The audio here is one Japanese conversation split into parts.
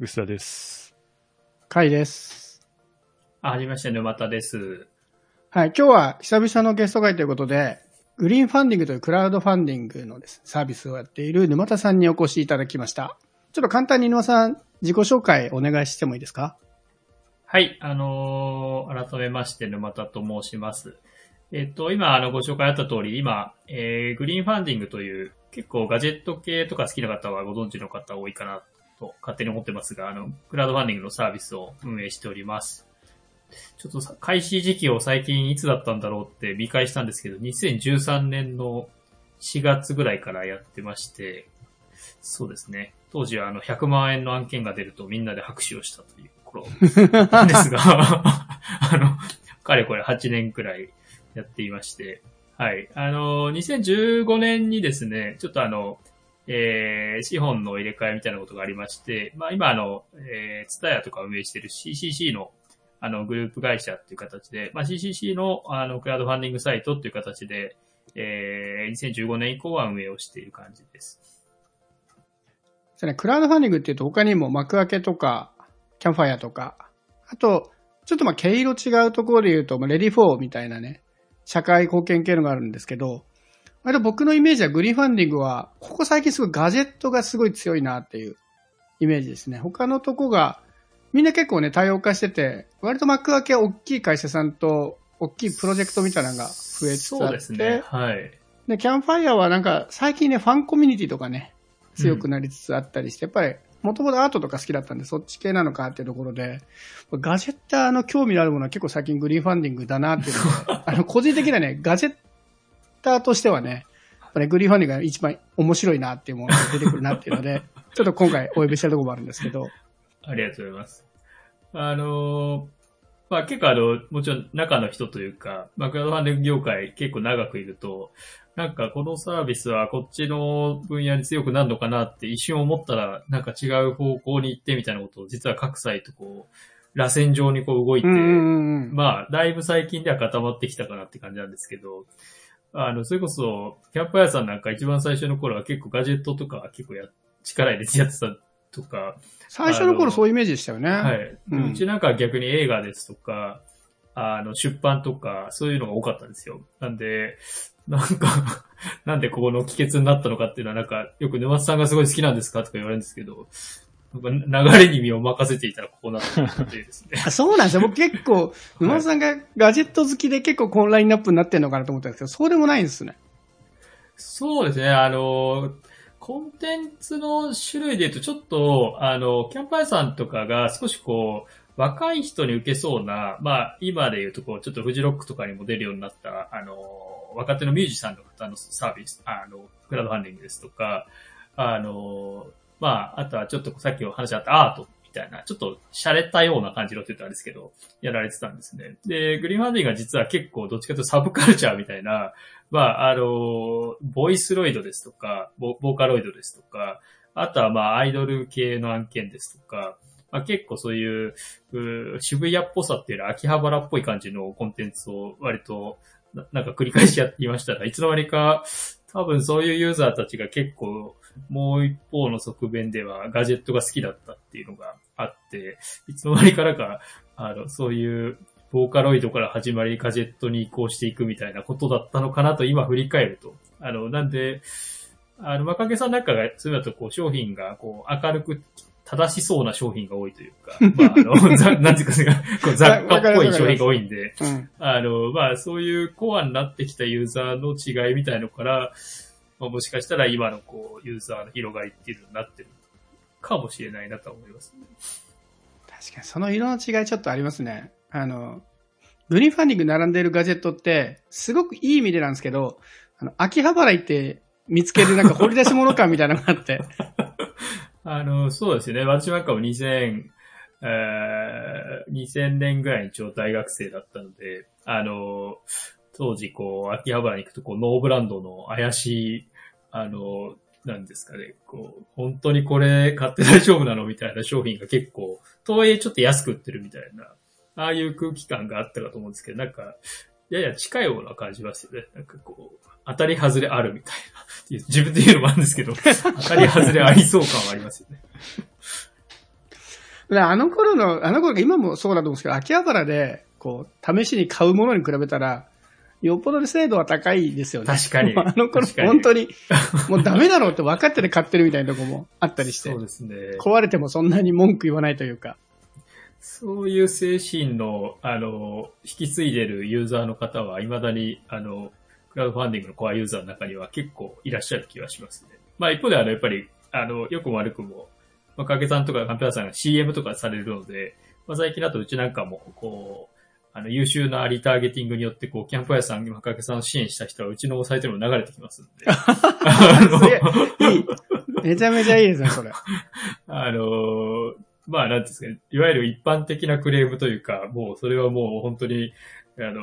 薄田です。かいです。あ、はじめまして、沼田です。はい、今日は久々のゲスト会ということで、グリーンファンディングというクラウドファンディングのです、サービスをやっている沼田さんにお越しいただきました。ちょっと簡単に沼田さん、自己紹介お願いしてもいいですか？はい、あのー改めまして、沼田と申します。えっと、今、あの、ご紹介あった通り、今、えー、グリーンファンディングという、結構ガジェット系とか好きな方はご存知の方多いかなと勝手に思ってますが、あの、クラウドファンディングのサービスを運営しております。ちょっと開始時期を最近いつだったんだろうって見返したんですけど、2013年の4月ぐらいからやってまして、そうですね。当時はあの100万円の案件が出るとみんなで拍手をしたという頃なんですが、あの、かれこれ8年くらいやっていまして、はい。あの、2015年にですね、ちょっとあの、えー、資本の入れ替えみたいなことがありまして、まあ今あの、えー、ツタヤとか運営している CCC のあの、グループ会社っていう形で、まあ CCC のあの、クラウドファンディングサイトっていう形で、えー、2015年以降は運営をしている感じです。そうね、クラウドファンディングっていうと他にも Makuake とか、キャンファイアとか、あと、ちょっとまあ毛色違うところで言うと、まあ、 READYFOR みたいなね、社会貢献系のがあるんですけど、割と僕のイメージはグリーンファンディングは、ここ最近すごいガジェットがすごい強いなっていうイメージですね。他のとこが、みんな結構ね、多様化してて、割と幕開けは大きい会社さんと、大きいプロジェクトみたいなのが増えつつあって、そうですね。はい。で、キャンファイアはなんか最近ね、ファンコミュニティとかね、強くなりつつあったりして、やっぱり、もともとアートとか好きだったんで、そっち系なのかっていうところで、ガジェッターの興味のあるものは結構最近グリーンファンディングだなっていうので、あの、個人的なね、ガジェッターとしてはね、やっグリーンファンディングが一番面白いなっていうものが出てくるなっていうので、ちょっと今回お呼びしたところもあるんですけど、ありがとうございます。あのーまあ結構あの、もちろん中の人というか、まあクラウドファンディング業界結構長くいると、なんかこのサービスはこっちの分野に強くなるのかなって一瞬思ったら、なんか違う方向に行ってみたいなことを実は各サイトこう、螺旋状にこう動いて。まあ、だいぶ最近では固まってきたかなって感じなんですけど、あの、それこそ、キャンプファイアさんなんか一番最初の頃は結構ガジェットとか結構や、力入れてやってたとか、最初の頃そういうイメージでしたよね。はい。うんうちなんかは逆に映画ですとか、あの、出版とか、そういうのが多かったんですよ。なんで、なんか、なんでここの帰結になったのかっていうのはなんか、よく沼津さんがすごい好きなんですかとか言われるんですけど、流れに身を任せていたらこうなってですね。あそうなんですよ。僕結構、沼田さんがガジェット好きで結構このラインナップになってるのかなと思ったんですけど、そうでもないんですね。そうですね、あの、コンテンツの種類で言うと、ちょっと、あの、キャンプファイアさんとかが少しこう、若い人に受けそうな、まあ、今で言うと、こう、ちょっとフジロックとかにも出るようになった、あの、若手のミュージシャンの方のサービス、あの、クラウドファンディングですとか、あの、まあ、あとはちょっとさっきお話あったアートみたいな、ちょっと洒落たような感じのって言ったらあれですけど、やられてたんですね。で、グリーンファンディが実は結構どっちかというとサブカルチャーみたいな、まあ、あの、ボイスロイドですとか、ボボーカロイドですとか、あとはまあ、アイドル系の案件ですとか、まあ、結構そういうう渋谷っぽさっていうより秋葉原っぽい感じのコンテンツを割とななんか繰り返しやっていましたらいつの間にか多分そういうユーザーたちが結構もう一方の側面ではガジェットが好きだったっていうのがあって、いつの間にかなか、あの、そういうボーカロイドから始まりガジェットに移行していくみたいなことだったのかなと今振り返ると。あの、なんで、あの、若気さんなんかが、そういうとこう商品がこう明るく正しそうな商品が多いというか、まあ、あの、ざなんていうかね、こう雑貨っぽい商品が多いんで、うん。あの、まあ、そういうコアになってきたユーザーの違いみたいのから、まあ、もしかしたら今のこう、ユーザーの広がりっていうのになってるかもしれないなと思いますね。確かに、その色の違いちょっとありますね。あの、グリーンファンディング並んでるガジェットって、すごくいい意味でなんですけど、あの、秋葉原行って見つけるなんか掘り出し物感みたいなのがあって、あの、そうですよね。私なんかも2000、えー2000年ぐらいにちょうど大学生だったので、あの、当時こう、秋葉原に行くとこう、ノーブランドの怪しい、あの、なんですかね、こう、本当にこれ買って大丈夫なのみたいな商品が結構、とはいえちょっと安く売ってるみたいな、ああいう空気感があったかと思うんですけど、なんか、やや近いような感じますよね。なんかこう、当たり外れあるみたいな。自分で言うのもあるんですけど、当たり外れありそう感はありますよね。であの頃の、あの頃が今もそうだと思うんですけど、秋葉原で、こう、試しに買うものに比べたら、よっぽど精度は高いですよね。確かに あの頃本当に、もうダメだろうって分かってて買ってるみたいなとこもあったりしてそう、ですね。壊れてもそんなに文句言わないというか。そういう精神の、あの、引き継いでるユーザーの方は、未だに、あの、クラウドファンディングのコアユーザーの中には結構いらっしゃる気がしますね。まあ一方であの、やっぱり、あの、よくも悪くも、まあ、かけさんとかカンペラさんが CM とかされるので、まあ最近だとうちなんかも、こう、あの、優秀なリターゲティングによって、こう、キャンプファイヤーさん、まかけさんを支援した人は、うちのサイトにも流れてきますんで。いい。めちゃめちゃいいですね、それ。あの、まあ、なんですかね、いわゆる一般的なクレームというか、もうそれはもう本当に、あの、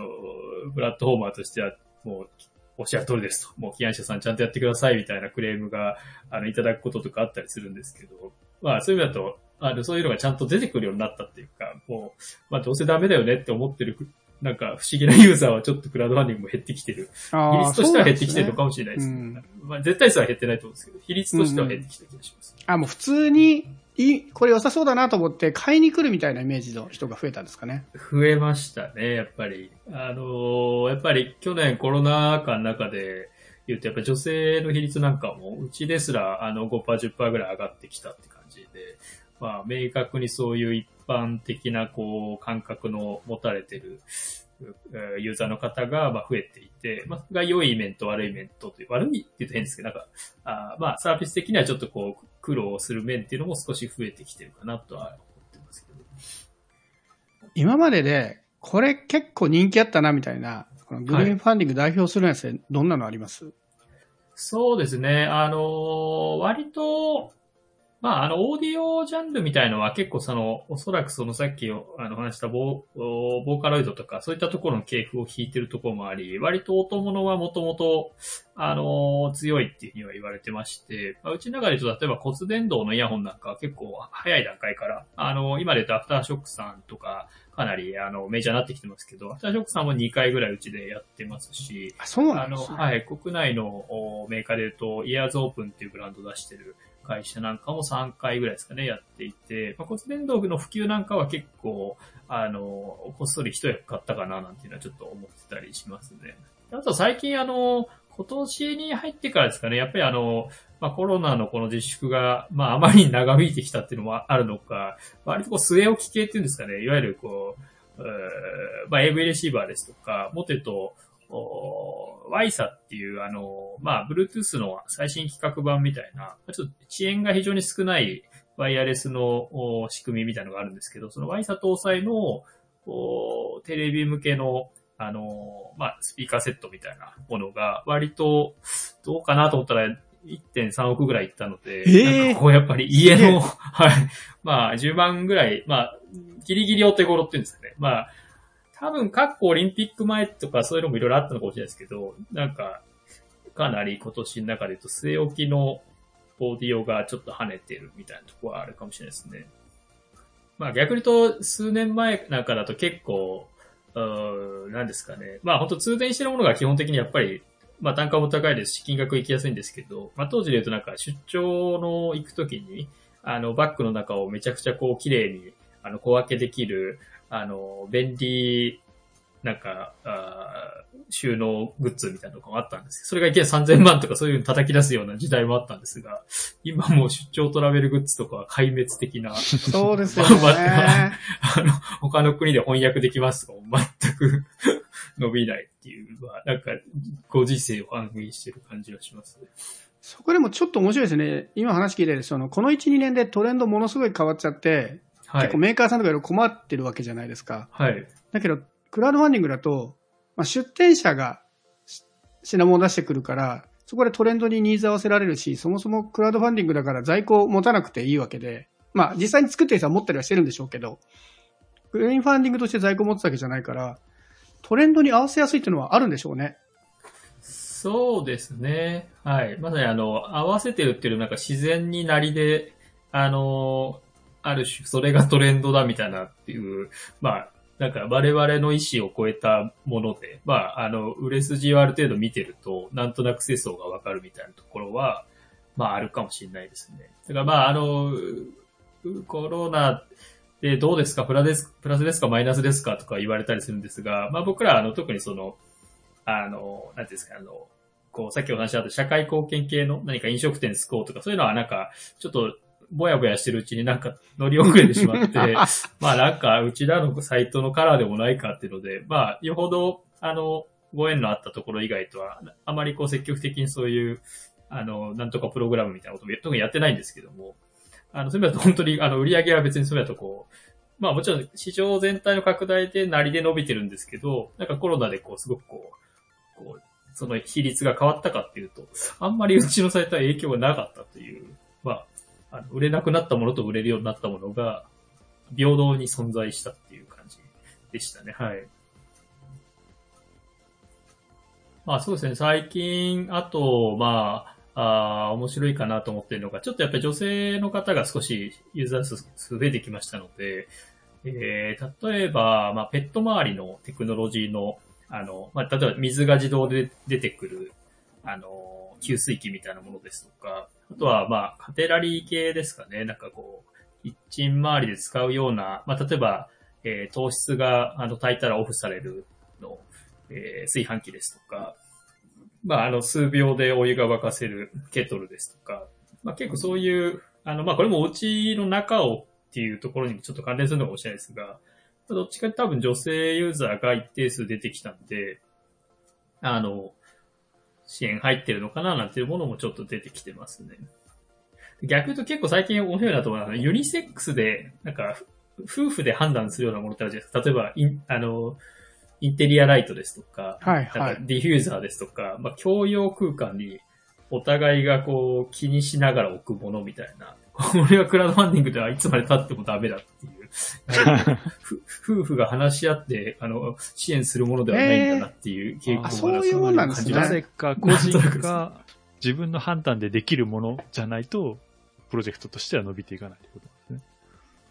プラットフォーマーとしては、もう、おっしゃる通りですと。もう、起案者さんちゃんとやってくださいみたいなクレームが、あの、いただくこととかあったりするんですけど、まあ、そういう意味だと、あの、そういうのがちゃんと出てくるようになったっていうか、もう、まあ、どうせダメだよねって思ってる、なんか不思議なユーザーはちょっとクラウドファンディングも減ってきてる。比率としては減ってきてるのかもしれないですね。うんまあ、絶対数は減ってないと思うんですけど、比率としては減ってきた気がします。あ、もう普通に、いい、これ良さそうだなと思って買いに来るみたいなイメージの人が増えたんですかね。増えましたね、やっぱり。あのーやっぱり去年コロナ禍の中で言うと、やっぱ女性の比率なんかも、うちですら、あの、5%、10%ぐらい上がってきたって感じで、まあ、明確にそういう一般的な、こう、感覚の持たれてる、ユーザーの方が、まあ、増えていて、まあ、が良い面と悪い面とという、悪いって言うと変ですけど、なんか、あまあ、サービス的にはちょっとこう、苦労する面っていうのも少し増えてきてるかなとは思ってますけど。今までで、これ結構人気あったなみたいな、このグリーンファンディング代表するやつでどんなのあります、そうですね。あの、割と、まあ、あの、オーディオジャンルみたいのは結構その、おそらくそのさっきあの話したボーボーカロイドとか、そういったところの系譜を弾いてるところもあり、割と音物はもともと、あの、強いっていうふうには言われてまして、まあ、うちの中で言うと、例えば骨伝導のイヤホンなんかは結構早い段階から、あの、今で言うとアフターショックさんとか、かなりあのメジャーになってきてますけど、アフターショックさんも2回ぐらいうちでやってますし、あ、そうなんですね。はい、国内のおメーカーで言うと、イヤーズオープンっていうブランドを出してる会社なんかも3回ぐらいですかね、やっていて、まあ、骨伝導の普及なんかは結構、あの、こっそり一役買ったかななんていうのはちょっと思ってたりしますね。あと最近あの、今年に入ってからですかね、やっぱりあの、まあ、コロナのこの自粛が、まあ、あまりに長引いてきたっていうのもあるのか、割とこう、据え置き系っていうんですかね、いわゆるこう、えーまあ、AV レシーバーですとか、もっと言うと、お WISA っていう、あの、まあ、Bluetooth の最新規格版みたいな、ちょっと遅延が非常に少ないワイヤレスのお仕組みみたいなのがあるんですけど、その WISA 搭載のおテレビ向けの、あの、まあ、スピーカーセットみたいなものが、割と、どうかなと思ったら、1.3億ぐらいいったので、えー。なんかこうやっぱり家の、はい、まあ、10万ぐらい、まあ、ギリギリお手頃っていうんですかね。まあ、多分、各オリンピック前とかそういうのもいろいろあったのかもしれないですけど、なんか、かなり今年の中で言うと、据え置きのオーディオがちょっと跳ねてるみたいなとこはあるかもしれないですね。まあ逆に言うと、数年前なんかだと結構、うーんなんですかね。まあ本当通電してるものが基本的にやっぱり、まあ単価も高いですし、金額行きやすいんですけど、まあ当時で言うとなんか出張の行くときに、あの、バッグの中をめちゃくちゃこう綺麗に、あの、小分けできる、あの、便利、なんか、あー収納グッズみたいなのがあったんですそれがいきなり3000万とかそういうの叩き出すような時代もあったんですが、今もう出張トラベルグッズとかは壊滅的な、そうですよまあね。あの、他の国で翻訳できますとかも全く 伸びないっていうのは、なんか、ご時世を反映してる感じがしますね。そこでもちょっと面白いですね。今話聞いてて、その、この1、2年でトレンドものすごい変わっちゃって、はい結構。メーカーさんとかいろいろ困ってるわけじゃないですか。はい。だけど、クラウドファンディングだと、まあ、出店者がし品物を出してくるから、そこでトレンドにニーズ合わせられるし、そもそもクラウドファンディングだから在庫を持たなくていいわけで、まあ実際に作ってる人は持ったりはしてるんでしょうけど、グリーンファンディングとして在庫を持つわけじゃないから、トレンドに合わせやすいっていうのはあるんでしょうね。そうですね。はい。まさにあの、合わせてるっていうなんか自然になりで、あの、ある種、それがトレンドだみたいなっていう、まあ、なんか我々の意思を超えたもので、まあ、あの、売れ筋をある程度見てると、なんとなく世相がわかるみたいなところは、まあ、あるかもしれないですね。だからまあ、あの、コロナで、どうですかプラですプラスですかマイナスですかとか言われたりするんですが、まあ僕ら、あの、特にその、あの、なんていうんですか、あの、こう、さっきお話しあった社会貢献系の何か飲食店救おうとか、そういうのはなんか、ちょっと、ぼやぼやしてるうちになんか乗り遅れてしまって、まあなんか、うちらのサイトのカラーでもないかっていうので、まあ、よほど、あの、ご縁のあったところ以外とは、あまりこう積極的にそういう、あの、なんとかプログラムみたいなことも特にやってないんですけども、あの、そういう意味だと本当に、あの、売り上げは別にそういう意味だとこう、まあもちろん市場全体の拡大でなりで伸びてるんですけど、なんかコロナでこう、すごくこう、こう、その比率が変わったかっていうと、あんまりうちのサイトは影響がなかったという、まあ、あの売れなくなったものと売れるようになったものが、平等に存在したっていう感じでしたね。はい。まあそうですね、最近、あと、まあ、あ面白いかなと思ってるのが、ちょっとやっぱり女性の方が少しユーザー数増えてきましたので、えー、例えば、まあ、ペット周りのテクノロジーの、あの、まあ、例えば水が自動で出てくる、あの、給水器みたいなものですとか、あとは、まあ、カテラリー系ですかね。なんかこう、キッチン周りで使うような、まあ、例えば、えー、糖質が、あの、炊いたらオフされるの、えー、炊飯器ですとか、まあ、あの、数秒でお湯が沸かせるケトルですとか、まあ、結構そういう、あの、まあ、これもお家の中をっていうところにもちょっと関連するのかもしれないですが、どっちか多分女性ユーザーが一定数出てきたんで、あの、支援入ってるのかななんていうものもちょっと出てきてますね。逆に言うと結構最近面白いなと思うのは、ユニセックスで、なんか、夫婦で判断するようなものってあるじゃないですか。例えば、イン、あの、インテリアライトですとか、はいはい。ディフューザーですとか、まあ、共用空間にお互いがこう気にしながら置くものみたいな。これはクラウドファンディングではいつまで経ってもダメだっていう。夫婦が話し合って、あの、支援するものではないんだなっていう傾向が、そういうものなんですね。なぜか個人が自分の判断でできるものじゃないと、プロジェクトとしては伸びていかないってこと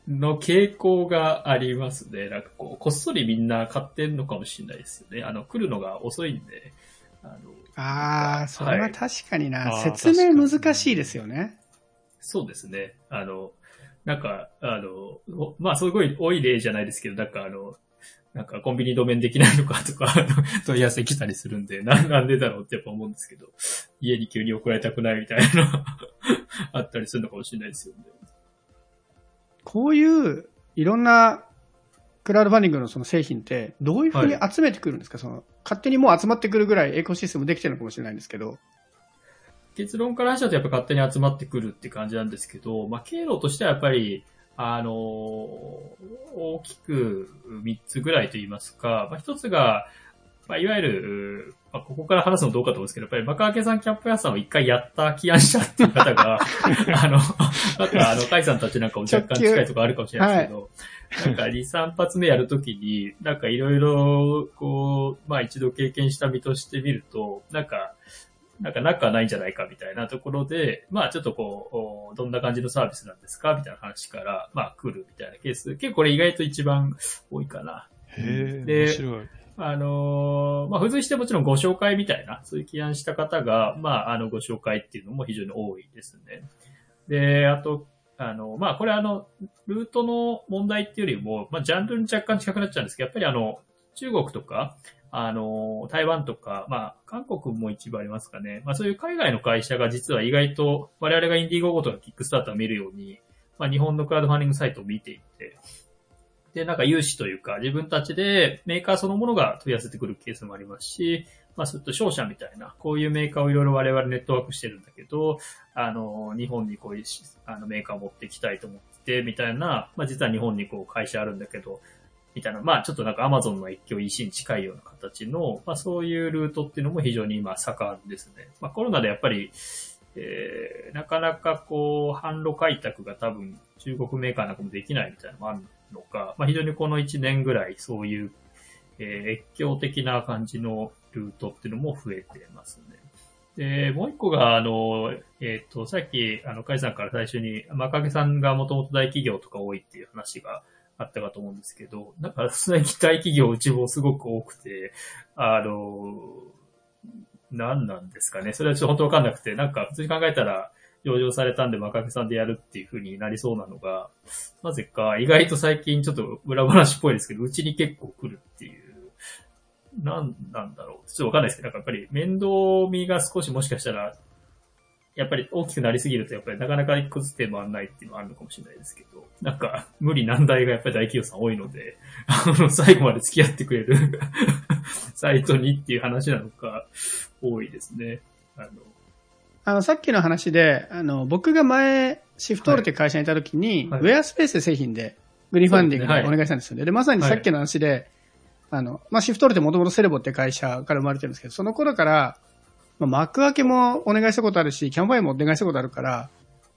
の傾向がありますね。なんかこう、こっそりみんな買ってんのかもしれないですよね。あの、来るのが遅いんで。あのああ、それは確かにな、はい、説明難しいですよね。そうですね。あの、なんか、あの、まあ、すごい多い例じゃないですけど、なんかあの、なんかコンビニ止めできないのかとか、問い合わせ来たりするんで、ななんでだろうってやっぱ思うんですけど、家に急に送られたくないみたいな あったりするのかもしれないですよね。こういういろんなクラウドファンディングのその製品ってどういうふうに集めてくるんですか、はい、その勝手にもう集まってくるぐらいエコシステムできてるのかもしれないんですけど。結論から話だとやっぱ勝手に集まってくるって感じなんですけど、まあ、経路としてはやっぱり、あのー、大きく3つぐらいと言いますか、まあ、1つが、まあ、いわゆる、まあ、ここから話すのどうかと思うんですけど、やっぱり、マカアケさんキャンプ屋さんを一回やった起案者っていう方が、あの、なんか、あの、カイさんたちなんかも若干近いところあるかもしれないですけど、はい、なんか、2、3発目やるときに、なんかいろいろ、こう、まあ一度経験した身としてみると、なんか、なんか仲ないんじゃないかみたいなところで、まあちょっとこう、どんな感じのサービスなんですか？みたいな話から、まあ来るみたいなケース、結構これ意外と一番多いかな。へえ、面白い。あのー、まあ、付随してもちろんご紹介みたいな、そういう起案した方が、まあ、あの、ご紹介っていうのも非常に多いですね。で、あと、あの、まあ、これあの、ルートの問題っていうよりも、まあ、ジャンルに若干近くなっちゃうんですけど、やっぱりあの、中国とか、あの、台湾とか、まあ、韓国も一部ありますかね。まあ、そういう海外の会社が実は意外と、我々がインディーゴーゴとかキックスターターを見るように、まあ、日本のクラウドファンディングサイトを見ていて、で、なんか融資というか、自分たちでメーカーそのものが問い合わせてくるケースもありますし、まあ、すると商社みたいな、こういうメーカーをいろいろ我々ネットワークしてるんだけど、あの、日本にこういうあのメーカーを持っていきたいと思って、みたいな、まあ、実は日本にこう会社あるんだけど、みたいな、まあ、ちょっとなんかアマゾンの一挙 EC に近いような形の、まあ、そういうルートっていうのも非常に今盛んですね。まあ、コロナでやっぱり、えー、なかなかこう、販路開拓が多分中国メーカーなんかもできないみたいなのもあるのか、まあ、非常にこの1年ぐらいそういう、えー、越境的な感じのルートっていうのも増えてますね。で、もう一個が、あの、えっ、ー、と、さっき、あの、カイさんから最初に、マカゲさんがもともと大企業とか多いっていう話があったかと思うんですけど、なんか最近大企業うちもすごく多くて、あの、何なんですかね。それはちょっと本当わかんなくて、なんか普通に考えたら、上場されたんで幕開けさんでやるっていう風になりそうなのが、なぜか意外と最近ちょっと裏話っぽいですけど、うちに結構来るっていう、なんなんだろう。ちょっとわかんないですけど、なんかやっぱり面倒見が少しもしかしたら、やっぱり大きくなりすぎると、やっぱりなかなか崩して回らないっていうのはあるのかもしれないですけど、なんか無理難題がやっぱり大企業さん多いので、あの、最後まで付き合ってくれる サイトにっていう話なのか、多いですね。あの、あの、さっきの話で、あの、僕が前、シフトールって会社にいた時に、はいウェアスペース製品で、グリーンファンディングでお願いしたんですよね。で、まさにさっきの話で、あの、まあ、シフトールってもともとセレボって会社から生まれてるんですけど、その頃から、まあ、幕開けもお願いしたことあるし、キャンファイもお願いしたことあるから、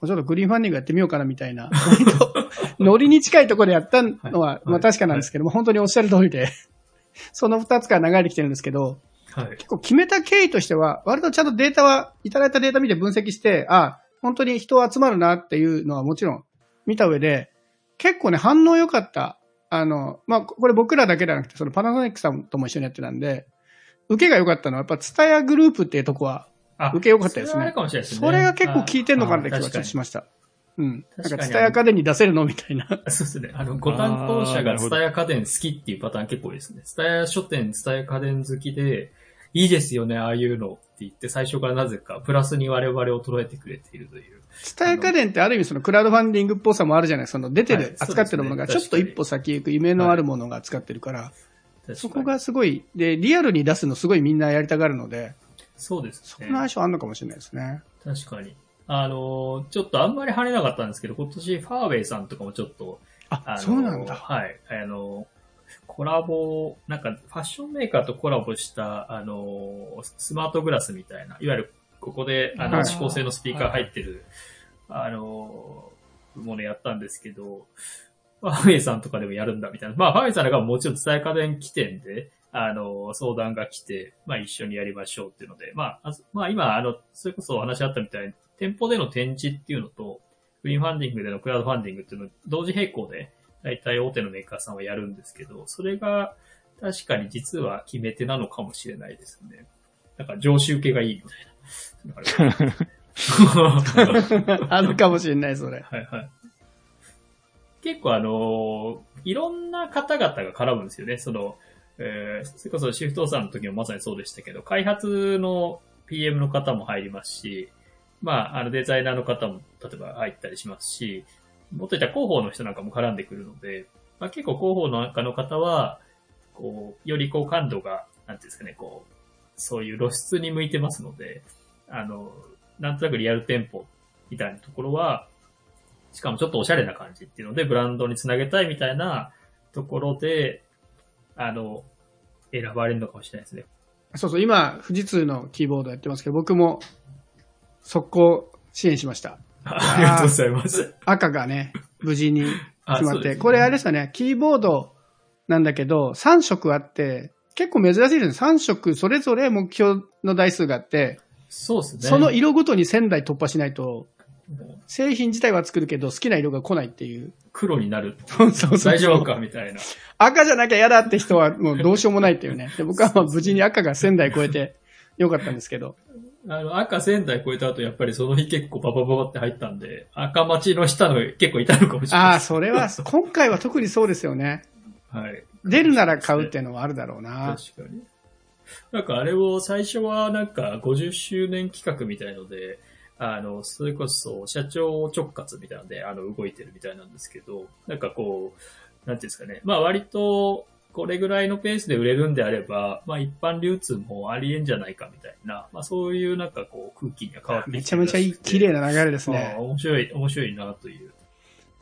ちょっとグリーンファンディングやってみようかなみたいな、割 とノリに近いところでやったのは、はいまあ確かなんですけども、本当におっしゃる通りで、その二つから流れてきてるんですけど、はい。結構決めた経緯としては、割とちゃんとデータは、いただいたデータ見て分析して、あ、本当に人集まるなっていうのはもちろん見た上で、結構ね、反応良かった。あの、まあ、これ僕らだけじゃなくて、そのパナソニックさんとも一緒にやってたんで、受けが良かったのは、やっぱ、ツタヤグループっていうとこは、あ受け良かったですねそれはあるかもしれないですね。それが結構効いてんのかなって気あがちょっとしました。うん。なんか、ツタヤ家電に出せるの？みたいな。そうですね。あの、ご担当者がツタヤ家電好きっていうパターン結構多いですね。ツタヤ書店、ツタヤ家電好きで、いいですよね、ああいうのって言って、最初からなぜかプラスに我々を捉えてくれているという。ツタヤ家電ってある意味そのクラウドファンディングっぽさもあるじゃないその出てる、はい扱ってるものがちょっと一歩先行く夢のあるものが扱ってるから、確かにそこ、がすごい、で、リアルに出すのすごいみんなやりたがるので、そうですねそこの。相性あんのかもしれないですね。確かに。あの、ちょっとあんまり跳ねなかったんですけど、今年ファーウェイさんとかもちょっと、あ、あのそうなんだ。はい。あの、コラボ、なんかファッションメーカーとコラボした、あの、スマートグラスみたいな、いわゆるここで、あの、はい指向性のスピーカー入ってる、あの、ものやったんですけど、ファーウェイさんとかでもやるんだみたいな。まあ、ファーウェイさんがもちろん伝え家電起点で、あの、相談が来て、まあ一緒にやりましょうっていうので、まあ、あまあ今、あの、それこそお話あったみたいに、店舗での展示っていうのと、グリーンファンディングでのクラウドファンディングっていうのを同時並行で、大体大手のメーカーさんはやるんですけど、それが確かに実は決め手なのかもしれないですね。なんか常習受けがいいみたいな。あるかもしれない、それ。はいはい。結構あのいろんな方々が絡むんですよね。その、えー、それこそシフトさんの時もまさにそうでしたけど、開発の PM の方も入りますし、まあ、あのデザイナーの方も例えば入ったりしますし、もっと言ったら広報の人なんかも絡んでくるので、まあ、結構広報の中の方は、こう、よりこう感度が、なんていうんですかね、こう、そういう露出に向いてますので、あの、なんとなくリアル店舗みたいなところは、しかもちょっとおしゃれな感じっていうので、ブランドにつなげたいみたいなところで、あの、選ばれるのかもしれないですね。そうそう、今、富士通のキーボードやってますけど、僕も、速攻支援しました。ありがとうございます。赤がね、無事に決まって。ねこれあれですよね、キーボードなんだけど、3色あって、結構珍しいですね。3色それぞれ目標の台数があって、そうですね。その色ごとに1000台突破しないと、製品自体は作るけど、好きな色が来ないっていう。黒になる。そうそうそう大丈夫かみたいな。赤じゃなきゃ嫌だって人はもうどうしようもないっていうね。で僕はまあ無事に赤が1000台超えてよかったんですけど。あの、赤1000台超えた後、やっぱりその日結構パパパパって入ったんで、赤待ちの下の結構いたのかもしれないああ。それは、今回は特にそうですよね。はい。出るなら買うっていうのはあるだろうな。確かに。なんかあれを最初はなんか50周年企画みたいので、あの、それこそ社長直轄みたいなので、あの、動いてるみたいなんですけど、なんかこう、なんていうんですかね。まあ割と、これぐらいのペースで売れるんであれば、まあ一般流通もありえんじゃないかみたいな、まあそういうなんかこう空気には変わってめちゃめちゃいい、綺麗な流れですね。面白い、面白いなという。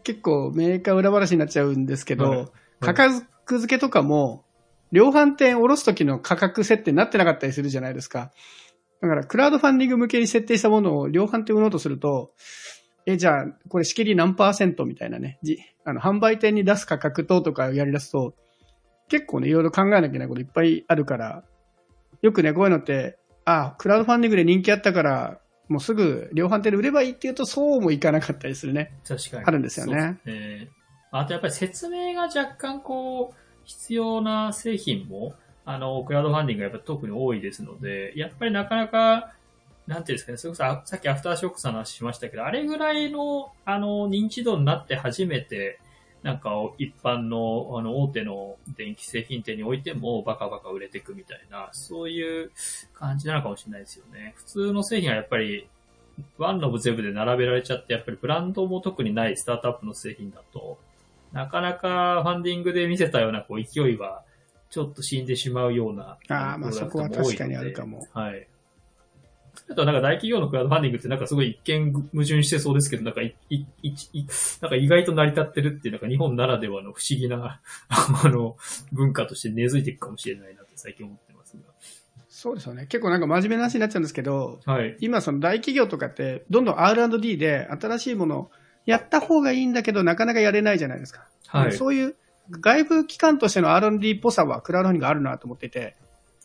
結構メーカー裏話になっちゃうんですけど、はい価格付けとかも、量販店下ろす時の価格設定になってなかったりするじゃないですか。だから、クラウドファンディング向けに設定したものを量販店売ろうとすると、え、じゃあ、これ仕切り何パーセントみたいなね、じあの、販売店に出す価格等とかをやり出すと、結構ね、いろいろ考えなきゃいけないこといっぱいあるから、よくね、こういうのって、あ、クラウドファンディングで人気あったから、もうすぐ量販店で売ればいいっていうと、そうもいかなかったりするね。確かに。あるんですよねね。あとやっぱり説明が若干こう、必要な製品も、あの、クラウドファンディングがやっぱ特に多いですので、やっぱりなかなか、なんていうんですかね、それこそさっきアフターショックさんの話しましたけど、あれぐらいの、あの、認知度になって初めて、なんか一般の、あの、大手の電気製品店においてもバカバカ売れていくみたいな、そういう感じなのかもしれないですよね。普通の製品はやっぱり、ワンノブゼブで並べられちゃって、やっぱりブランドも特にないスタートアップの製品だと、なかなかファンディングで見せたようなこう勢いは、ちょっと死んでしまうような。ああ、まあそこは確かにあるかも。はい。あとはなんか大企業のクラウドファンディングってなんかすごい一見矛盾してそうですけど、なんかい、い、い、いなんか意外と成り立ってるっていう、なんか日本ならではの不思議な、あの、文化として根付いていくかもしれないなって最近思ってますが。そうですよね。結構なんか真面目な話になっちゃうんですけど、はい。今その大企業とかって、どんどん R&D で新しいものをやった方がいいんだけど、なかなかやれないじゃないですか。はい。そういう外部機関としての R&D っぽさはクラウドファンディングがあるなと思っていて、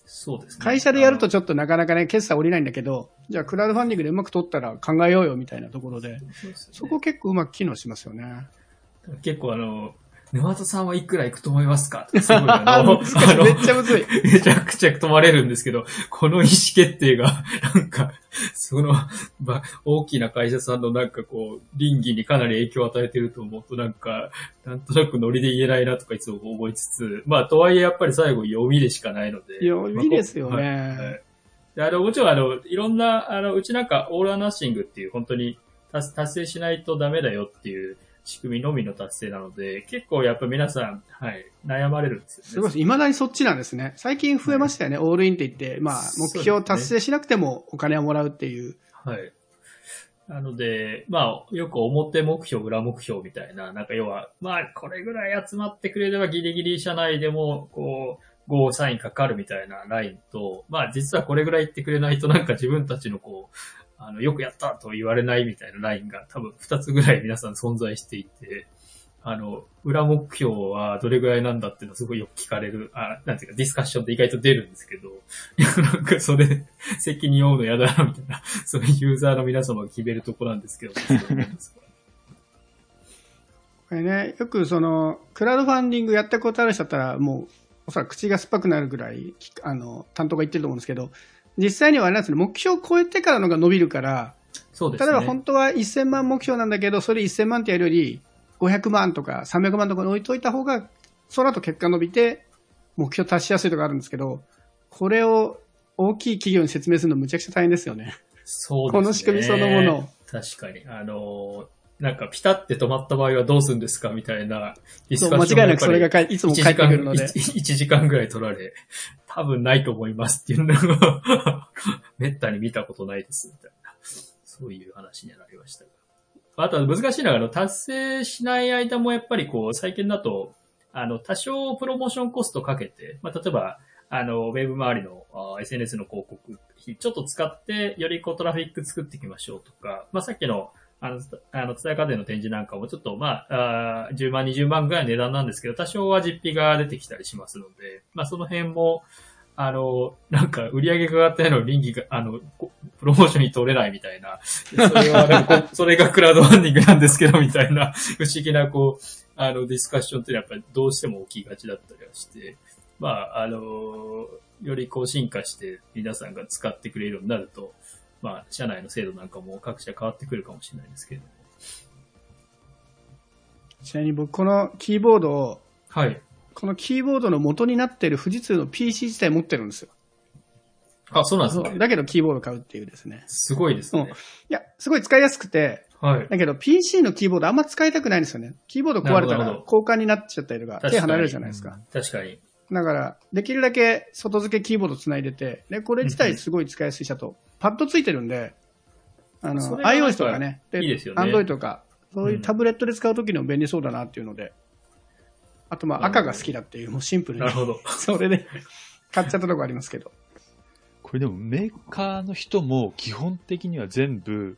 そうですね。会社でやるとあちょっとなかなかね、決済降りないんだけど、じゃあクラウドファンディングでうまく取ったら考えようよみたいなところで、の、そねそこ結構うまく機能しますよね。結構あの、沼田さんはいくらいくと思いますか？すごいあの、めっちゃむずい。めちゃくちゃ問われるんですけど、この意思決定が、なんか、その、ば大きな会社さんのなんかこう、倫理にかなり影響を与えてると思うと、なんか、なんとなくノリで言えないなとかいつも思いつつ、まあ、とはいえやっぱり最後読みでしかないので。読みですよね。はいはい。であの、もちろんあの、いろんな、あの、うちなんか、オールアナッシングっていう、本当に達達成しないとダメだよっていう仕組みのみの達成なので、結構やっぱ皆さん、はい、悩まれるんですよね。すごいです。未だにそっちなんですね。最近増えましたよね。オールインって言って、まあ、目標達成しなくてもお金はもらうっていう。はい。なので、まあ、よく表目標、裏目標みたいな、なんか要は、まあ、これぐらい集まってくれればギリギリ社内でも、こう、ゴーサインかかるみたいなラインと、まあ、実はこれぐらい言ってくれないとなんか自分たちのこう、あの、よくやったと言われないみたいなラインが多分二つぐらい皆さん存在していて、あの、裏目標はどれぐらいなんだっていうのはすごいよく聞かれる、あ、なんていうかディスカッションって意外と出るんですけど、なんかそれ、責任を負うの嫌だな、みたいな、そういうユーザーの皆様が決めるとこなんですけど、これね、よくその、クラウドファンディングやったことある人だったら、もう、おそらく口が酸っぱくなるぐらい、あの、担当が言ってると思うんですけど、実際にはあれなんですね、目標を超えてからのが伸びるから、そうですね。例えば本当は1000万目標なんだけど、それ1000万ってやるより、500万とか300万とかに置いといた方が、その後結果伸びて、目標達しやすいとかあるんですけど、これを大きい企業に説明するのむちゃくちゃ大変ですよね。そうですね。この仕組みそのものを。確かに。あの、なんかピタって止まった場合はどうするんですかみたいなディスそうカッション間違いなくそれがかいいつも1てくるので。1, 時間ぐらい取られ、多分ないと思いますっていうのが、めったに見たことないです、みたいな。そういう話にはなりましたが。あとは難しいのが、あの、達成しない間もやっぱりこう、最近だと、あの、多少プロモーションコストかけて、まあ、例えば、あの、ウェブ周りのあ SNS の広告費、ちょっと使って、よりこうトラフィック作っていきましょうとか、まあ、さっきの、あの、あの、伝え家電の展示なんかもちょっと、まあ、あー10万、20万ぐらいの値段なんですけど、多少は実費が出てきたりしますので、まあ、その辺も、あの、なんか、売り上げが上がったのに倫理が、あの、こプロモーションに取れないみたいな、それは それがクラウドファンディングなんですけど、みたいな、不思議な、こう、あの、ディスカッションっていうのはやっぱりどうしても起きがちだったりはして、まあ、あの、よりこう進化して皆さんが使ってくれるようになると、まあ、社内の制度なんかも各社変わってくるかもしれないですけれども。ちなみに僕、このキーボードを、はい。このキーボードの元になっている富士通の PC 自体持ってるんですよ。あ、そうなんですね。そうだけどキーボード買うっていうですね。すごいですね。いや、すごい使いやすくて、はい。だけど PC のキーボードあんま使いたくないんですよね。キーボード壊れたら交換になっちゃったりとか、手離れるじゃないですか。確かに。だから、できるだけ外付けキーボードつないでて、で、これ自体すごい使いやすいし、あと、パッドついてるんで、あの、iOS とかね、いいですよね Android とか、そういうタブレットで使うときにも便利そうだなっていうので、あと、まあ、赤が好きだっていう、もうシンプルになる、ほど。それで買っちゃったとこありますけど。これでもメーカーの人も基本的には全部、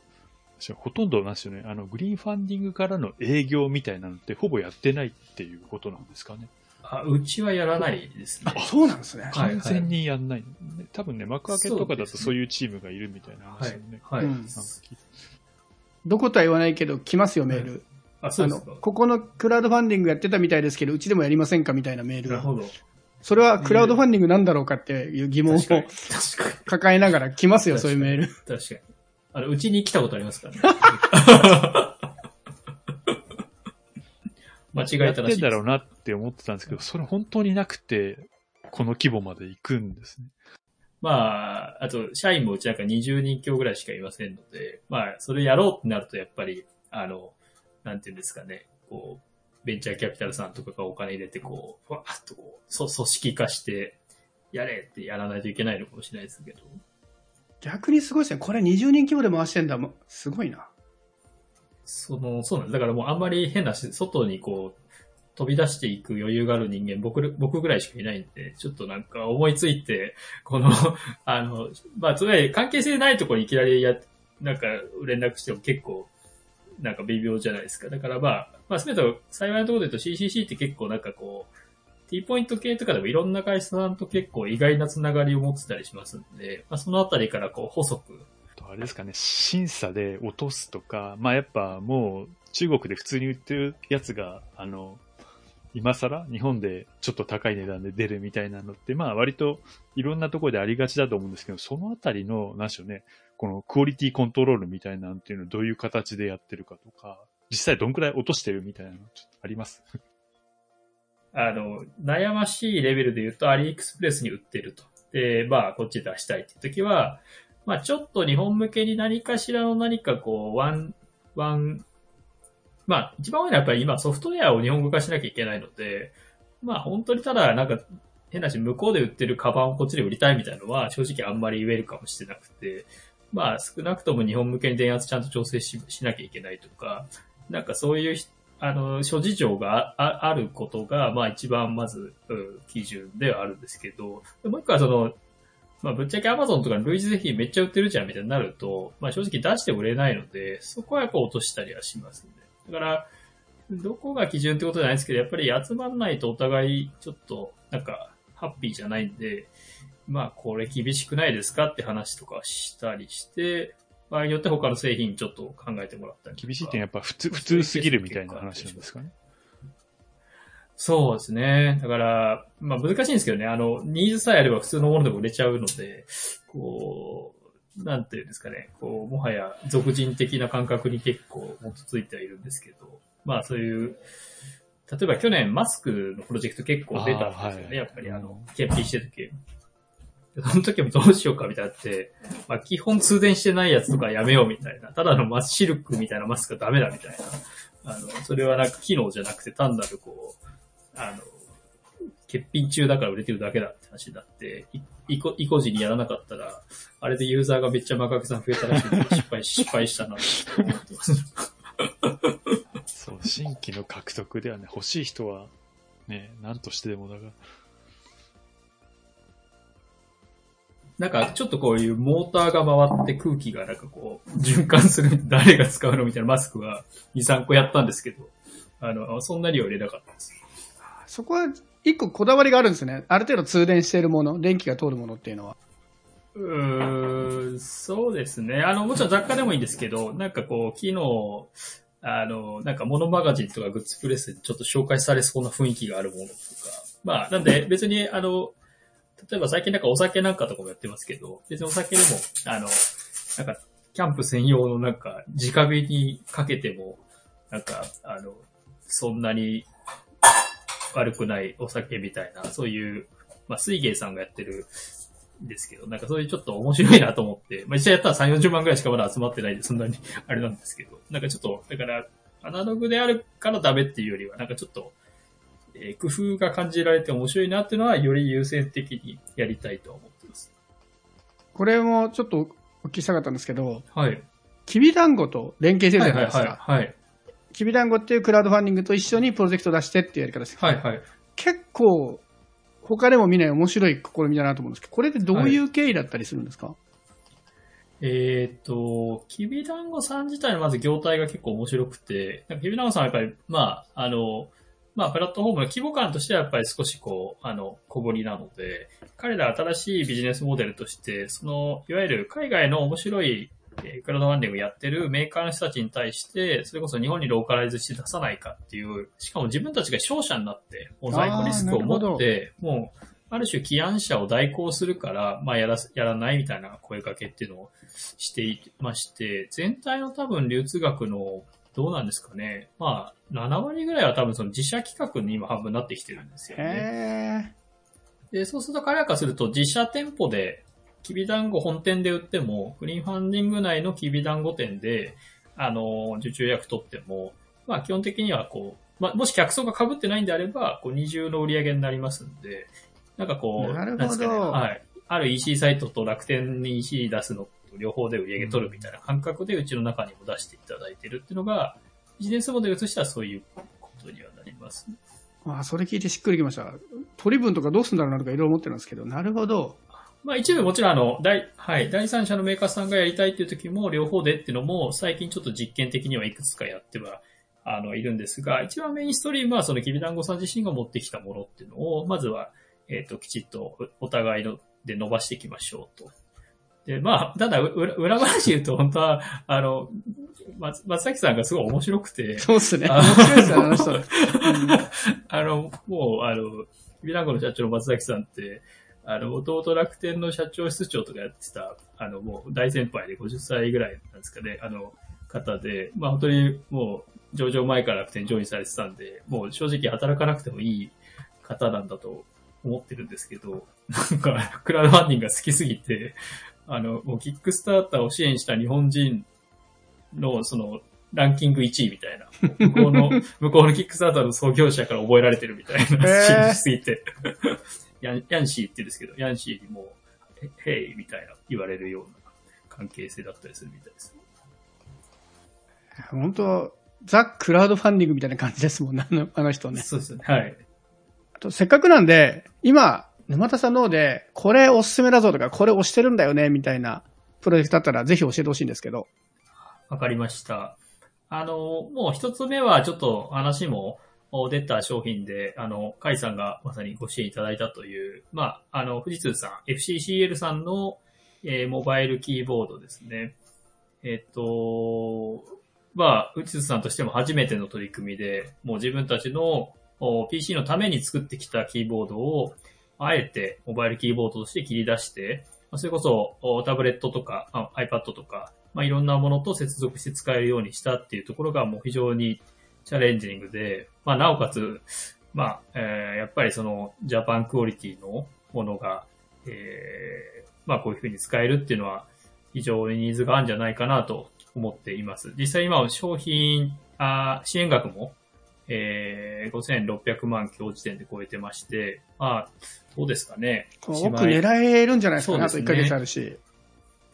ほとんどなんですよね。あの、グリーンファンディングからの営業みたいなのってほぼやってないっていうことなんですかね。あ、うちはやらないですね。あ、そうなんですね。はい完全にやんない、ね多分ね、幕開けとかだとそういうチームがいるみたいなはい話もね。。はい。どことは言わないけど、来ますよ、メール。あ、そうですか。、ここのクラウドファンディングやってたみたいですけど、うちでもやりませんかみたいなメールが。なるほど。それはクラウドファンディングなんだろうかっていう疑問を。抱えながら来ますよ、そういうメール。確かに。あの、うちに来たことありますからね。間違やってんえたらしいです。だろうなって思ってたんですけど、それ本当になくて、この規模まで行くんですね。まあ、あと、社員もうちなんか20人強ぐらいしかいませんので、まあ、それやろうってなると、やっぱり、あの、なんていうんですかね、こう、ベンチャーキャピタルさんとかがお金入れて、こう、ふわっとこう、そ組織化して、やれってやらないといけないのかもしれないですけど、逆にすごいですね。これ20人規模で回してんだもん。すごいな。その、そうなんです。だからもうあんまり変なし、外にこう、飛び出していく余裕がある人間、僕、僕ぐらいしかいないんで、ちょっとなんか思いついて、この、あの、まあ、つまり関係性ないところにいきなりや、なんか連絡しても結構、なんか微妙じゃないですか。だからまあ、まあ、すべて幸いなところで言うと CCC って結構なんかこう、T ポイント系とかでもいろんな会社さんと結構意外なつながりを持ってたりしますんで、まあ、そのあたりからこう、細く、とあれですかね、審査で落とすとか、まあやっぱもう中国で普通に売ってるやつが、あの、今更日本でちょっと高い値段で出るみたいなのって、まあ割といろんなところでありがちだと思うんですけど、そのあたりの、なんでしょうね、このクオリティコントロールみたいなのっていうのどういう形でやってるかとか、実際どんくらい落としてるみたいなのちょっとあります？あの、悩ましいレベルで言うと、アリエクスプレスに売ってると。で、まあ、こっち出したいって時は、まあ、ちょっと日本向けに何かしらの何かこう、ワン、ワン、まあ、一番多いのはやっぱり今ソフトウェアを日本語化しなきゃいけないので、まあ、本当にただ、なんか、変なし、向こうで売ってるカバンをこっちで売りたいみたいなのは、正直あんまり言えるかもしれなくて、まあ、少なくとも日本向けに電圧ちゃんと調整ししなきゃいけないとか、なんかそういうあの、諸事情がああることが、まあ一番まず、うん基準ではあるんですけど、もう一個はその、まあぶっちゃけ Amazon とか類似製品めっちゃ売ってるじゃんみたいになると、まあ正直出して売れないので、そこはやっぱ落としたりはしますね。だから、どこが基準ってことじゃないですけど、やっぱり集まんないとお互いちょっと、なんか、ハッピーじゃないんで、まあこれ厳しくないですかって話とかしたりして、場合によって他の製品ちょっと考えてもらったり厳しい点やっぱ普通、普通すぎるみたいな話なんですかね。そうですね。だから、まあ難しいんですけどね、あの、ニーズさえあれば普通のものでも売れちゃうので、こう、なんていうんですかね、こう、もはや俗人的な感覚に結構基づいてはいるんですけど、まあそういう、例えば去年マスクのプロジェクト結構出たんですよね、はいやっぱりあの、検品してる時。その時もどうしようかみたいになって、まあ基本通電してないやつとかやめようみたいな、ただのマスシルクみたいなマスクはダメだみたいな。あの、それはなんか機能じゃなくて単なるこう、あの、欠品中だから売れてるだけだって話になって、いいこ、意固地にやらなかったら、あれでユーザーがめっちゃマカケさん増えたらしいので、失敗、失敗したなって思ってます。そう、新規の獲得ではね、欲しい人は、ね、何としてでもだから、なんか、ちょっとこういうモーターが回って空気がなんかこう、循環する、誰が使うのみたいなマスクは2、3個やったんですけど、あの、そんなには入れなかったです。そこは一個こだわりがあるんですね。ある程度通電しているもの、電気が通るものっていうのは。うーん、そうですね。あの、もちろん雑貨でもいいんですけど、なんかこう、昨日、あの、なんかモノマガジンとかグッズプレスでちょっと紹介されそうな雰囲気があるものとか。まあ、なんで別に、あの、例えば最近なんかお酒なんかとかもやってますけど、別にお酒でも、あの、なんか、キャンプ専用のなんか、直火にかけても、なんか、あの、そんなに悪くないお酒みたいな、そういう、まあ、水芸さんがやってるんですけど、なんかそういうちょっと面白いなと思って、まあ、実際やったら3、40万ぐらいしかまだ集まってないんで、そんなに あれなんですけど、なんかちょっと、だから、アナログであるからダメっていうよりは、なんかちょっと、えー工夫が感じられて面白いなっていうのは、より優先的にやりたいとは思ってます。これもちょっとお聞きしたかったんですけど、はい。きびだんごと連携してるじゃないですはいはいはい。か。はい。きびだんごっていうクラウドファンディングと一緒にプロジェクト出してっていうやり方です。はいはい。結構、他でも見ない面白い試みだなと思うんですけど、これってどういう経緯だったりするんですか、えーっと、きびだんごさん自体のまず業態が結構面白くて、きびだんごさんはやっぱり、まあ、あの、まあ、プラットフォームの規模感としてはやっぱり少しこう、あの、小ぶりなので、彼ら新しいビジネスモデルとして、その、いわゆる海外の面白い、えークラウドファンディングやってるメーカーの人たちに対して、それこそ日本にローカライズして出さないかっていう、しかも自分たちが商社になって、もう在庫リスクを持って、もう、ある種起案者を代行するから、まあやら、やらないみたいな声かけっていうのをしていまして、全体の多分流通学のどうなんですかね。まあ、7割ぐらいは多分その自社企画に今半分なってきてるんですよね。で、そうすると彼らからすると自社店舗で、きびだんご本店で売っても、クリーンファンディング内のきびだんご店で、あの、受注役取っても、まあ基本的にはこう、まあもし客層が被ってないんであれば、こう二重の売り上げになりますんで、なんかこう、なるほど。ね、はい。ある EC サイトと楽天に EC 出すの両方で売り上げ取るみたいな感覚でうちの中にも出していただいてるっていうのが、ビジネスモデルとしてはそういうことにはなります、ね。ああ、それ聞いてしっくりきました。取り分とかどうすんだろうなとかいろいろ思ってるんですけど、なるほど。まあ一部もちろんあの、第、はい、第三者のメーカーさんがやりたいっていう時も両方でっていうのも最近ちょっと実験的にはいくつかやっては、あの、いるんですが、一番メインストリームはそのきびだんごさん自身が持ってきたものっていうのを、まずは、えっ、ー、と、きちっとお互いので伸ばしていきましょうと。で、まあ、ただ、裏話言うと、本当は、あの、松松崎さんがすごい面白くて。そうっすね。面白いですよ、あの人。あの、もう、あの、ビランゴの社長の松崎さんって、あの、弟楽天の社長室長とかやってた、あの、もう大先輩で50歳ぐらいなんですかね、あの、方で、まあ本当にもう、上場前から楽天上位されてたんで、もう正直働かなくてもいい方なんだと思ってるんですけど、なんか、クラウドファンディングが好きすぎて、あの、もうキックスターターを支援した日本人の、その、ランキング1位みたいな。向こうの、向こうのキックスターターの創業者から覚えられてるみたいな、信じすぎて。ヤンヤンシーって言うんですけど、ヤンシーにも、ヘイみたいな言われるような関係性だったりするみたいです。本当ザ・クラウドファンディングみたいな感じですもんね、あのあの人ね。そうですね。はい。あと、せっかくなんで、今、沼田さんの方で、これおすすめだぞとか、これ押してるんだよね、みたいなプロジェクトだったら、ぜひ教えてほしいんですけど。わかりました。あの、もう一つ目はちょっと話も出た商品で、あの、カイさんがまさにご支援いただいたという、まあ、あの、富士通さん、FCCL さんの、えー、モバイルキーボードですね。えっ、と、まあ、富士通さんとしても初めての取り組みで、もう自分たちの PC のために作ってきたキーボードを、あえてモバイルキーボードとして切り出して、それこそタブレットとか iPad とか、まあ、いろんなものと接続して使えるようにしたっていうところがもう非常にチャレンジングで、まあ、なおかつ、まあ、えー、やっぱりそのジャパンクオリティのものが、えー、まあ、こういうふうに使えるっていうのは非常にニーズがあるんじゃないかなと思っています。実際今商品、あ支援額もえー、5600万今日時点で超えてまして、まあ、どうですかね。奥狙えるんじゃないですかね。あと1ヶ月あるし。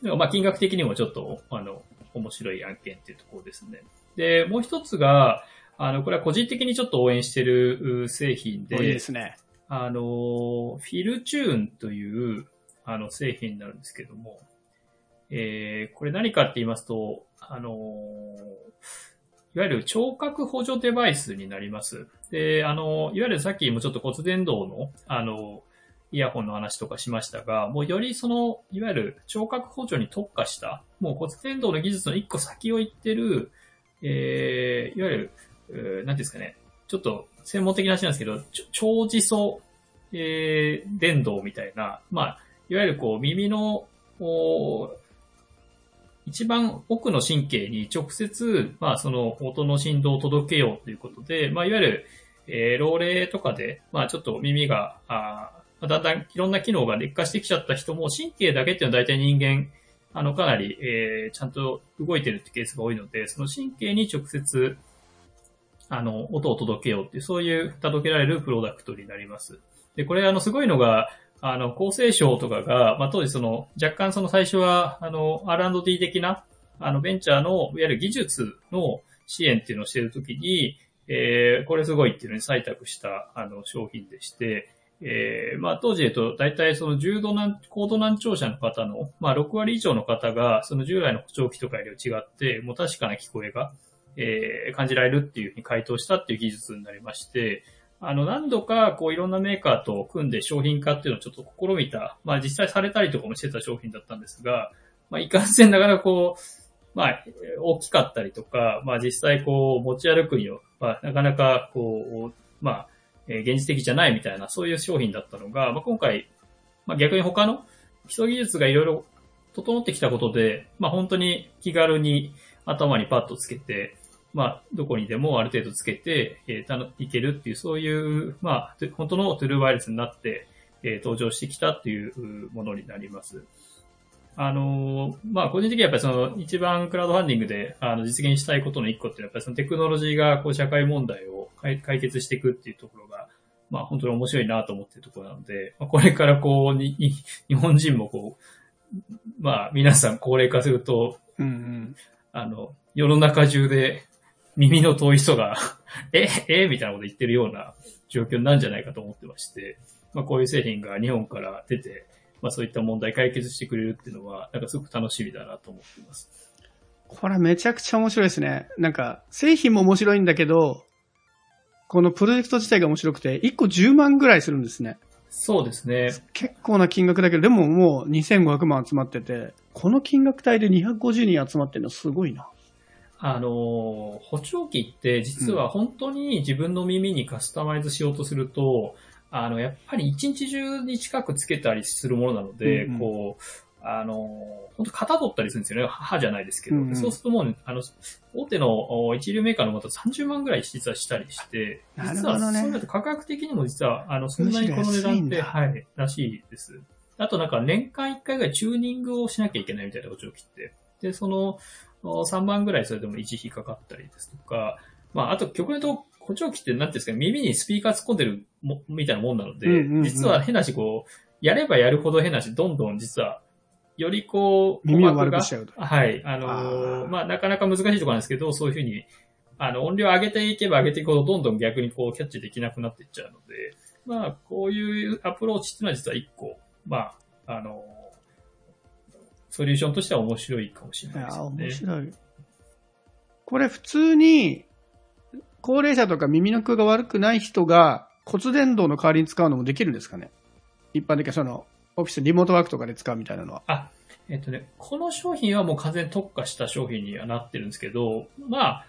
まあ、金額的にもちょっと、あの、面白い案件っていうところですね。で、もう一つが、あの、これは個人的にちょっと応援してる製品で、いいですね。あの、フィルチューンという、あの、製品になるんですけども、えー、これ何かって言いますと、あのいわゆる聴覚補助デバイスになります。で、あの、いわゆるさっきもちょっと骨伝導の、あの、イヤホンの話とかしましたが、もうよりその、いわゆる聴覚補助に特化した、もう骨伝導の技術の一個先を行ってる、えー、いわゆる、えー、なんですかね、ちょっと専門的な話なんですけど、超磁素、えー、伝導みたいな、まあ、いわゆるこう耳の、一番奥の神経に直接、まあ、その音の振動を届けようということで、まあ、いわゆる、えー、老齢とかで、まあ、ちょっと耳が、あだんだんいろんな機能が劣化してきちゃった人も、神経だけっていうのは大体人間、あの、かなり、えー、ちゃんと動いてるってケースが多いので、その神経に直接、あの、音を届けようっていう、そういう届けられるプロダクトになります。で、これ、あの、すごいのが、あの、厚生省とかが、まあ、当時その、若干その最初は、あの、R&D 的な、あの、ベンチャーの、いわゆる技術の支援っていうのをしているときに、えー、これすごいっていうのに採択した、あの、商品でして、えー、まあ、当時で言うと、大体その重度難、高度難聴者の方の、まあ、6割以上の方が、その従来の補聴器とかより違って、もう確かな聞こえが、えー、感じられるっていうふうに回答したっていう技術になりまして、あの、何度か、こう、いろんなメーカーと組んで商品化っていうのをちょっと試みた、まあ、実際されたりとかもしてた商品だったんですが、まあ、いかんせんなかなかこう、まあ、大きかったりとか、まあ、実際こう、持ち歩くには、まあ、なかなかこう、まあ、現実的じゃないみたいな、そういう商品だったのが、まあ、今回、まあ、逆に他の基礎技術がいろいろ整ってきたことで、まあ、本当に気軽に頭にパッとつけて、まあ、どこにでもある程度つけて、えーたのいけるっていう、そういう、まあ、本当のトゥルーワイヤレスになって、えー登場してきたっていううものになります。あのーまあ、個人的にはやっぱりその、一番クラウドファンディングで、あの、実現したいことの一個って、やっぱりそのテクノロジーが、こう、社会問題を解解決していくっていうところが、まあ、本当に面白いなと思ってるところなので、まあ、これからこう、に、に日本人もこう、まあ、皆さん高齢化すると、うんうん。あの、世の中中で耳の遠い人が、え、え、みたいなこと言ってるような状況なんじゃないかと思ってまして、まあこういう製品が日本から出て、まあそういった問題解決してくれるっていうのは、なんかすごく楽しみだなと思っています。これはめちゃくちゃ面白いですね。なんか、製品も面白いんだけど、このプロジェクト自体が面白くて、1個10万ぐらいするんですね。そうですね。結構な金額だけど、でももう2500万集まってて、この金額帯で250人集まってるのすごいな。あのー補聴器って実は本当に自分の耳にカスタマイズしようとすると、あの、やっぱり一日中に近くつけたりするものなので、うんうんこう、あのー本当型取ったりするんですよね。歯じゃないですけど。うんうんそうするともう、あの、大手のお一流メーカーのもと30万ぐらい実はしたりして、なる実はそういうのと価格的にも実は、あの、そんなにこの値段って、はい、らしいです。あとなんか年間1回ぐらいチューニングをしなきゃいけないみたいな補聴器って。で、その、お3万ぐらいそれでも維持費かかったりですとか、まあ、あと極に言うと、補聴器って何ていうんですか、耳にスピーカー突っ込んでるもみたいなもんなので、うんうんうん実は変なし、こう、やればやるほど変なし、どんどん実は、よりこう、耳を悪くしちゃうと。はい。あのまあ、なかなか難しいところなんですけど、そういうふうに、あの、音量上げていけば上げていくほど、どんどん逆にこう、キャッチできなくなっていっちゃうので、まあ、こういうアプローチっていうのは実は一個、まあ、あのーソリューションとしては面白いかもしれないですよね。面白い。これ普通に、高齢者とか耳の空が悪くない人が骨伝導の代わりに使うのもできるんですかね？一般的にその、オフィスリモートワークとかで使うみたいなのは。あ、えっとね、この商品はもう完全に特化した商品にはなってるんですけど、まあ、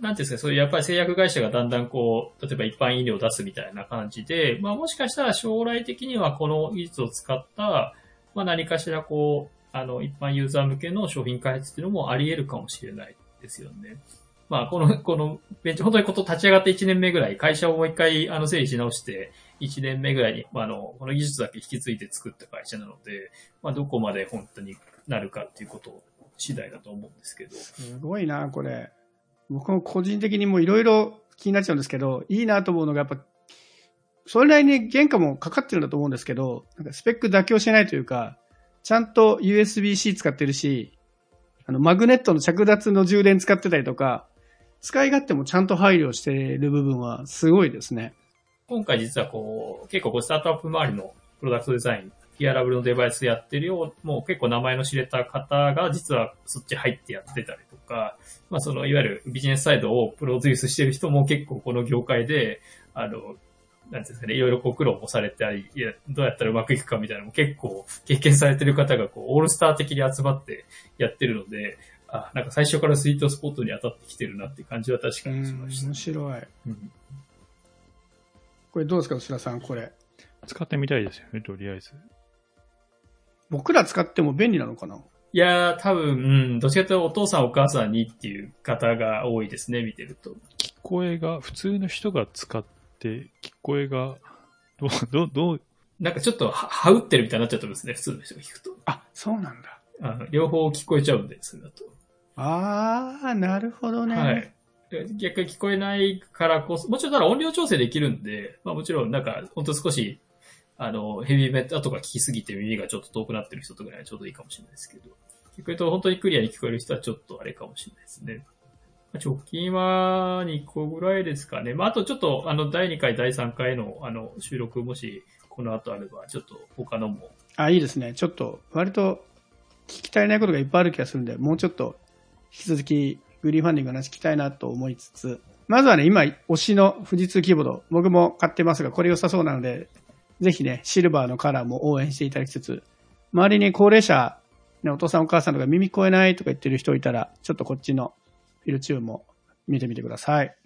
なんていうんですか、そういうやっぱり製薬会社がだんだんこう、例えば一般医療を出すみたいな感じで、まあもしかしたら将来的にはこの技術を使った、まあ何かしらこう、あの、一般ユーザー向けの商品開発っていうのもあり得るかもしれないですよね。まあ、この、この、ベンチ、本当にこと立ち上がって1年目ぐらい、会社をもう一回、あの、整理し直して、1年目ぐらいに、まあ、あの、この技術だけ引き継いで作った会社なので、まあ、どこまで本当になるかっていうこと次第だと思うんですけど。すごいな、これ。僕も個人的にもいろいろ気になっちゃうんですけど、いいなと思うのがやっぱ、それなりに原価もかかってるんだと思うんですけど、なんかスペック妥協しないというか、ちゃんと USB-C 使ってるし、あの、マグネットの着脱の充電使ってたりとか、使い勝手もちゃんと配慮してる部分はすごいですね。今回実はこう、結構こう、スタートアップ周りのプロダクトデザイン、ヒアラブルのデバイスやってるよう、もう結構名前の知れた方が実はそっち入ってやってたりとか、まあそのいわゆるビジネスサイドをプロデュースしてる人も結構この業界で、あの、なんていうんですかね、いろいろこう苦労もされたり、いや、どうやったらうまくいくかみたいなのも結構経験されてる方がこう、オールスター的に集まってやってるので、あ、なんか最初からスイートスポットに当たってきてるなっていう感じは確かうん、にしました。面白い。うんこれどうですか、薄田さん、これ？使ってみたいですよね、とりあえず。僕ら使っても便利なのかな？いやー、多分、うん、どっちかというとお父さんお母さんにっていう方が多いですね、見てると。聞こえが、普通の人が使って、聞こえが、どう、どう、どう、なんかちょっとは、はうってるみたいになっちゃってますね、普通の人が聞くと。あ、そうなんだ。あの両方聞こえちゃうんで、それだと。あー、なるほどね。はい。で逆に聞こえないからこそ、もちろんただ音量調整できるんで、まあもちろんなんか、ほんと少し、あの、ヘビーメタとか聞きすぎて耳がちょっと遠くなってる人とかにはちょうどいいかもしれないですけど、聞こえると本当にクリアに聞こえる人はちょっとあれかもしれないですね。直近は2個ぐらいですかね。まああとちょっと、あの、第2回、第3回の、あの、収録もし、この後あれば、ちょっと他のも、あ、いいですね。ちょっと、割と聞き足りないことがいっぱいある気がするんで、もうちょっと、引き続き、グリーンファンディングの話聞きたいなと思いつつ、まずはね、今、推しの富士通キーボード、僕も買ってますが、これ良さそうなので、ぜひね、シルバーのカラーも応援していただきつつ、周りに高齢者、ね、お父さんお母さんとか耳聞こえないとか言ってる人いたら、ちょっとこっちのフィルチューンも見てみてください。